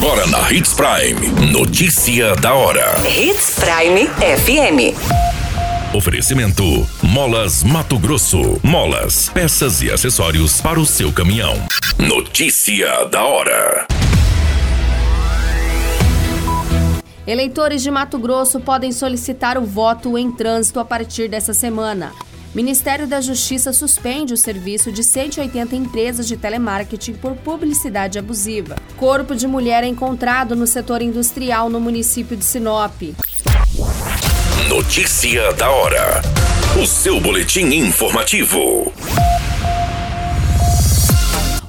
Agora na Hits Prime. Notícia da hora. Hits Prime FM. Oferecimento: Molas Mato Grosso. Molas, peças e acessórios para o seu caminhão. Notícia da hora. Eleitores de Mato Grosso podem solicitar o voto em trânsito a partir dessa semana. Ministério da Justiça suspende o serviço de 180 empresas de telemarketing por publicidade abusiva. Corpo de mulher é encontrado no setor industrial no município de Sinop. Notícia da hora. O seu boletim informativo.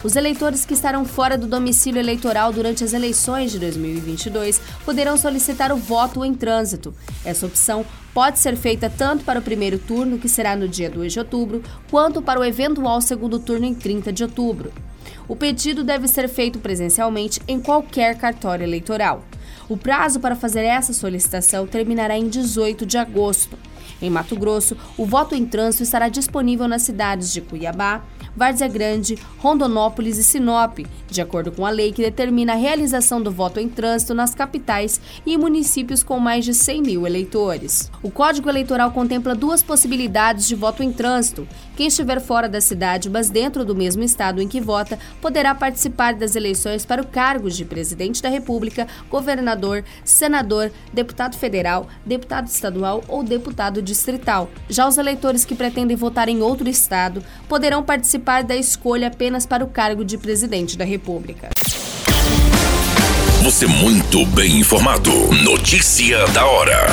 Os eleitores que estarão fora do domicílio eleitoral durante as eleições de 2022 poderão solicitar o voto em trânsito. Essa opção pode ser feita tanto para o primeiro turno, que será no dia 2 de outubro, quanto para o eventual segundo turno em 30 de outubro. O pedido deve ser feito presencialmente em qualquer cartório eleitoral. O prazo para fazer essa solicitação terminará em 18 de agosto. Em Mato Grosso, o voto em trânsito estará disponível nas cidades de Cuiabá, Várzea Grande, Rondonópolis e Sinop, de acordo com a lei que determina a realização do voto em trânsito nas capitais e em municípios com mais de 100 mil eleitores. O Código Eleitoral contempla duas possibilidades de voto em trânsito. Quem estiver fora da cidade, mas dentro do mesmo estado em que vota, poderá participar das eleições para o cargo de presidente da República, governador, senador, deputado federal, deputado estadual ou deputado distrital. Já os eleitores que pretendem votar em outro estado poderão participar da escolha apenas para o cargo de presidente da República. Você muito bem informado. Notícia da hora.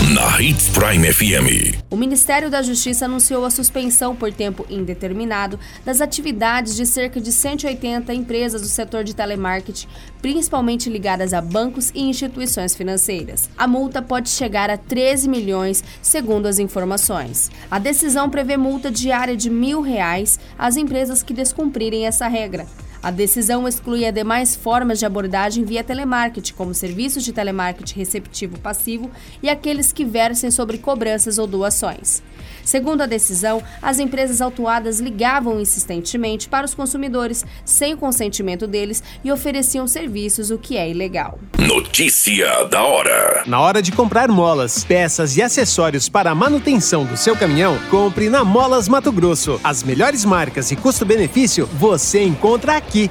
Na Hits Prime FM. O Ministério da Justiça anunciou a suspensão por tempo indeterminado das atividades de cerca de 180 empresas do setor de telemarketing, principalmente ligadas a bancos e instituições financeiras. A multa pode chegar a 13 milhões, segundo as informações. A decisão prevê multa diária de mil reais às empresas que descumprirem essa regra. A decisão exclui as demais formas de abordagem via telemarketing, como serviços de telemarketing receptivo passivo e aqueles que versem sobre cobranças ou doações. Segundo a decisão, as empresas autuadas ligavam insistentemente para os consumidores sem o consentimento deles e ofereciam serviços, o que é ilegal. Notícia da hora. Na hora de comprar molas, peças e acessórios para a manutenção do seu caminhão, compre na Molas Mato Grosso. As melhores marcas e custo-benefício você encontra aqui.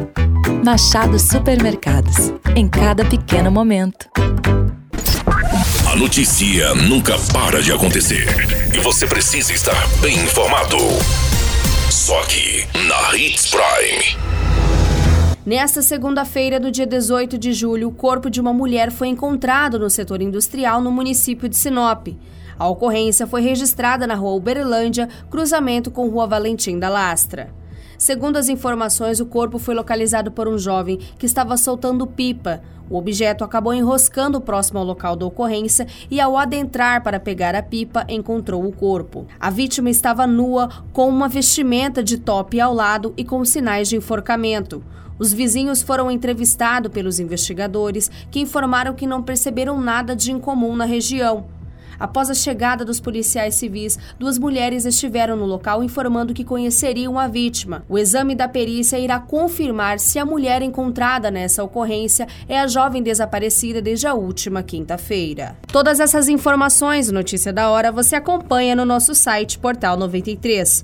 Machado Supermercados. Em cada pequeno momento. A notícia nunca para de acontecer. E você precisa estar bem informado. Só aqui, na Hits Prime. Nesta segunda-feira, do dia 18 de julho, o corpo de uma mulher foi encontrado no setor industrial no município de Sinop. A ocorrência foi registrada na rua Uberlândia, cruzamento com rua Valentim da Lastra. Segundo as informações, o corpo foi localizado por um jovem que estava soltando pipa. O objeto acabou enroscando próximo ao local da ocorrência e, ao adentrar para pegar a pipa, encontrou o corpo. A vítima estava nua, com uma vestimenta de top ao lado e com sinais de enforcamento. Os vizinhos foram entrevistados pelos investigadores, que informaram que não perceberam nada de incomum na região. Após a chegada dos policiais civis, duas mulheres estiveram no local informando que conheceriam a vítima. O exame da perícia irá confirmar se a mulher encontrada nessa ocorrência é a jovem desaparecida desde a última quinta-feira. Todas essas informações, notícia da hora, você acompanha no nosso site Portal 93.